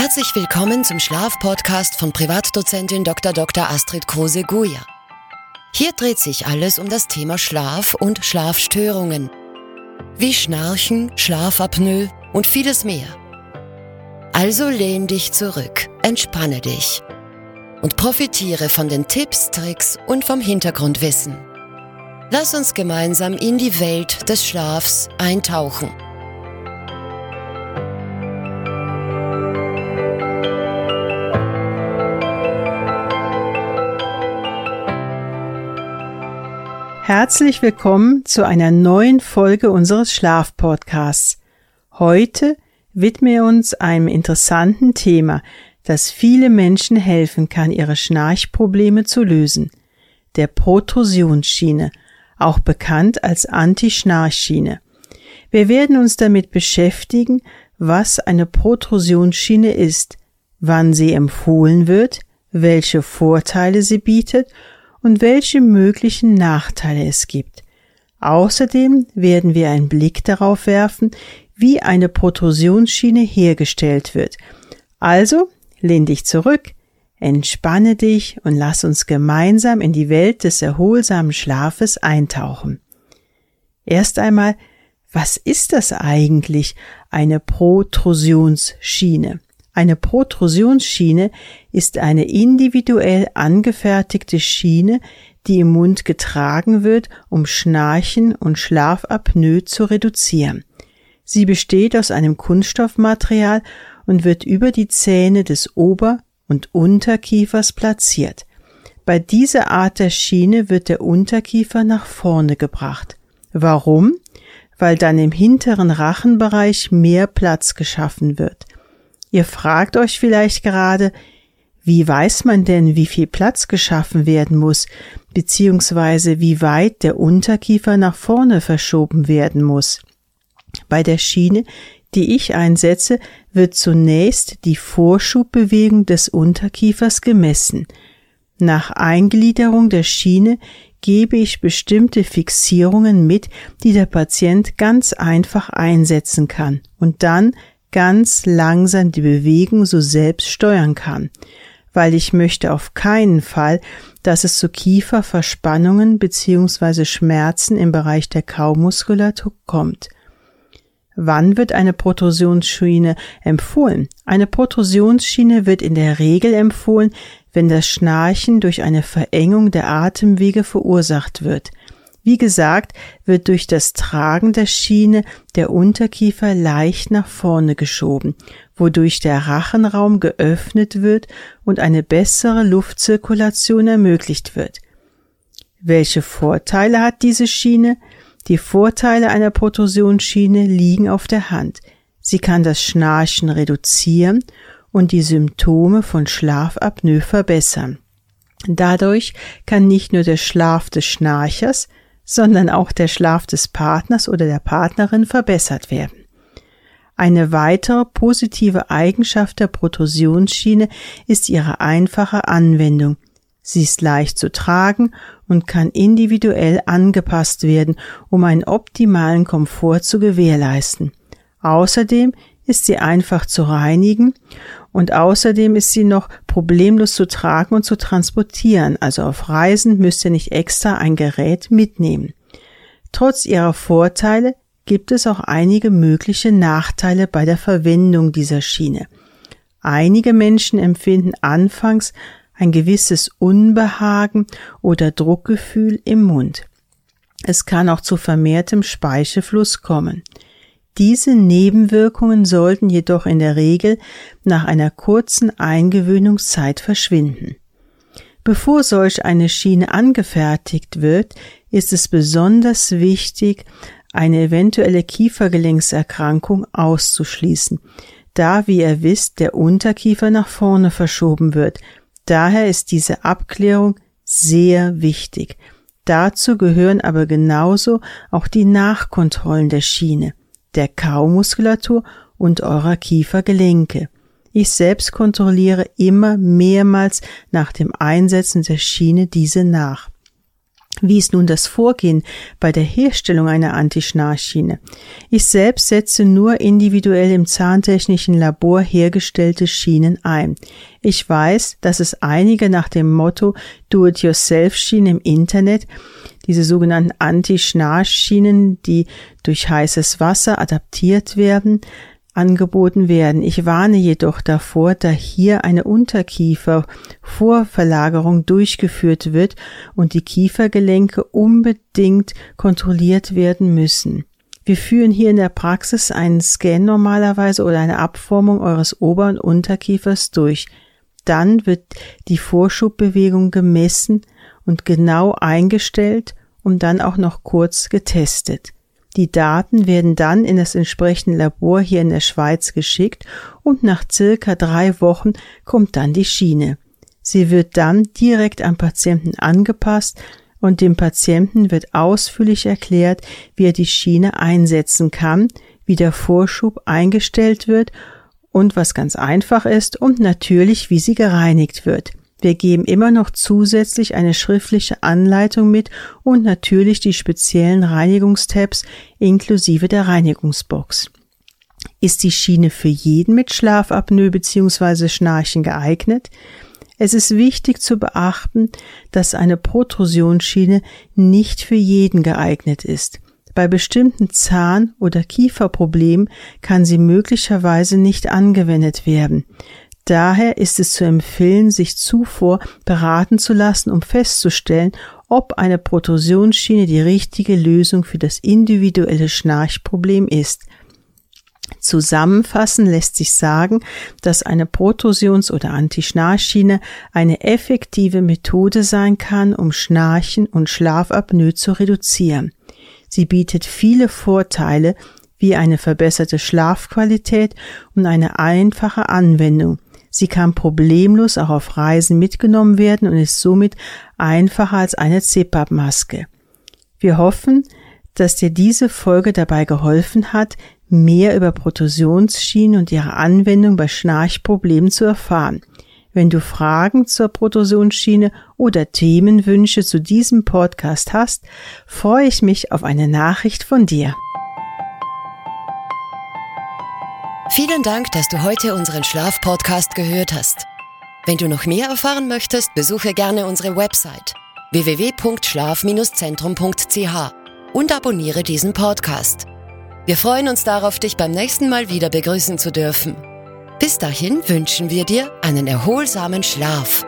Herzlich willkommen zum Schlafpodcast von Privatdozentin Dr. Dr. Astrid Kruse-Guja. Hier dreht sich alles um das Thema Schlaf und Schlafstörungen. Wie Schnarchen, Schlafapnoe und vieles mehr. Also lehn dich zurück, entspanne dich und profitiere von den Tipps, Tricks und vom Hintergrundwissen. Lass uns gemeinsam in die Welt des Schlafs eintauchen. Herzlich willkommen zu einer neuen Folge unseres Schlafpodcasts. Heute widmen wir uns einem interessanten Thema, das viele Menschen helfen kann, ihre Schnarchprobleme zu lösen. Der Protrusionsschiene, auch bekannt als Anti-Schnarchschiene. Wir werden uns damit beschäftigen, was eine Protrusionsschiene ist, wann sie empfohlen wird, welche Vorteile sie bietet und welche möglichen Nachteile es gibt. Außerdem werden wir einen Blick darauf werfen, wie eine Protrusionsschiene hergestellt wird. Also lehn dich zurück, entspanne dich und lass uns gemeinsam in die Welt des erholsamen Schlafes eintauchen. Erst einmal, was ist das eigentlich, eine Protrusionsschiene? Eine Protrusionsschiene ist eine individuell angefertigte Schiene, die im Mund getragen wird, um Schnarchen und Schlafapnoe zu reduzieren. Sie besteht aus einem Kunststoffmaterial und wird über die Zähne des Ober- und Unterkiefers platziert. Bei dieser Art der Schiene wird der Unterkiefer nach vorne gebracht. Warum? Weil dann im hinteren Rachenbereich mehr Platz geschaffen wird. Ihr fragt euch vielleicht gerade, wie weiß man denn, wie viel Platz geschaffen werden muss, beziehungsweise wie weit der Unterkiefer nach vorne verschoben werden muss? Bei der Schiene, die ich einsetze, wird zunächst die Vorschubbewegung des Unterkiefers gemessen. Nach Eingliederung der Schiene gebe ich bestimmte Fixierungen mit, die der Patient ganz einfach einsetzen kann und dann ganz langsam die Bewegung so selbst steuern kann, weil ich möchte auf keinen Fall, dass es zu Kieferverspannungen bzw. Schmerzen im Bereich der Kaumuskulatur kommt. Wann wird eine Protrusionsschiene empfohlen? Eine Protrusionsschiene wird in der Regel empfohlen, wenn das Schnarchen durch eine Verengung der Atemwege verursacht wird. Wie gesagt, wird durch das Tragen der Schiene der Unterkiefer leicht nach vorne geschoben, wodurch der Rachenraum geöffnet wird und eine bessere Luftzirkulation ermöglicht wird. Welche Vorteile hat diese Schiene? Die Vorteile einer Protrusionsschiene liegen auf der Hand. Sie kann das Schnarchen reduzieren und die Symptome von Schlafapnoe verbessern. Dadurch kann nicht nur der Schlaf des Schnarchers, sondern auch der Schlaf des Partners oder der Partnerin verbessert werden. Eine weitere positive Eigenschaft der Protrusionsschiene ist ihre einfache Anwendung. Sie ist leicht zu tragen und kann individuell angepasst werden, um einen optimalen Komfort zu gewährleisten. Außerdem ist sie einfach zu reinigen und außerdem ist sie noch problemlos zu tragen und zu transportieren, also auf Reisen müsst ihr nicht extra ein Gerät mitnehmen. Trotz ihrer Vorteile gibt es auch einige mögliche Nachteile bei der Verwendung dieser Schiene. Einige Menschen empfinden anfangs ein gewisses Unbehagen oder Druckgefühl im Mund. Es kann auch zu vermehrtem Speichelfluss kommen. Diese Nebenwirkungen sollten jedoch in der Regel nach einer kurzen Eingewöhnungszeit verschwinden. Bevor solch eine Schiene angefertigt wird, ist es besonders wichtig, eine eventuelle Kiefergelenkserkrankung auszuschließen, da, wie ihr wisst, der Unterkiefer nach vorne verschoben wird. Daher ist diese Abklärung sehr wichtig. Dazu gehören aber genauso auch die Nachkontrollen der Schiene der Kaumuskulatur und eurer Kiefergelenke. Ich selbst kontrolliere immer mehrmals nach dem Einsetzen der Schiene diese nach. Wie ist nun das Vorgehen bei der Herstellung einer Antischnarchschiene? Ich selbst setze nur individuell im zahntechnischen Labor hergestellte Schienen ein. Ich weiß, dass es einige nach dem Motto Do-it-yourself-Schienen im Internet, diese sogenannten Anti-Schnarchschienen, die durch heißes Wasser adaptiert werden, angeboten werden. Ich warne jedoch davor, da hier eine Unterkiefervorverlagerung durchgeführt wird und die Kiefergelenke unbedingt kontrolliert werden müssen. Wir führen hier in der Praxis einen Scan normalerweise oder eine Abformung eures Ober- und Unterkiefers durch. Dann wird die Vorschubbewegung gemessen und genau eingestellt und dann auch noch kurz getestet. Die Daten werden dann in das entsprechende Labor hier in der Schweiz geschickt und nach circa drei Wochen kommt dann die Schiene. Sie wird dann direkt am Patienten angepasst und dem Patienten wird ausführlich erklärt, wie er die Schiene einsetzen kann, wie der Vorschub eingestellt wird und was ganz einfach ist und natürlich, wie sie gereinigt wird. Wir geben immer noch zusätzlich eine schriftliche Anleitung mit und natürlich die speziellen Reinigungstabs inklusive der Reinigungsbox. Ist die Schiene für jeden mit Schlafapnoe bzw. Schnarchen geeignet? Es ist wichtig zu beachten, dass eine Protrusionsschiene nicht für jeden geeignet ist. Bei bestimmten Zahn- oder Kieferproblemen kann sie möglicherweise nicht angewendet werden. Daher ist es zu empfehlen, sich zuvor beraten zu lassen, um festzustellen, ob eine Protrusionsschiene die richtige Lösung für das individuelle Schnarchproblem ist. Zusammenfassen lässt sich sagen, dass eine Protrusions- oder Antischnarchschiene eine effektive Methode sein kann, um Schnarchen und Schlafapnoe zu reduzieren. Sie bietet viele Vorteile wie eine verbesserte Schlafqualität und eine einfache Anwendung, Sie kann problemlos auch auf Reisen mitgenommen werden und ist somit einfacher als eine CPAP-Maske. Wir hoffen, dass dir diese Folge dabei geholfen hat, mehr über Protosionsschienen und ihre Anwendung bei Schnarchproblemen zu erfahren. Wenn du Fragen zur Protosionsschiene oder Themenwünsche zu diesem Podcast hast, freue ich mich auf eine Nachricht von dir. Vielen Dank, dass du heute unseren Schlafpodcast gehört hast. Wenn du noch mehr erfahren möchtest, besuche gerne unsere Website www.schlaf-zentrum.ch und abonniere diesen Podcast. Wir freuen uns darauf, dich beim nächsten Mal wieder begrüßen zu dürfen. Bis dahin wünschen wir dir einen erholsamen Schlaf.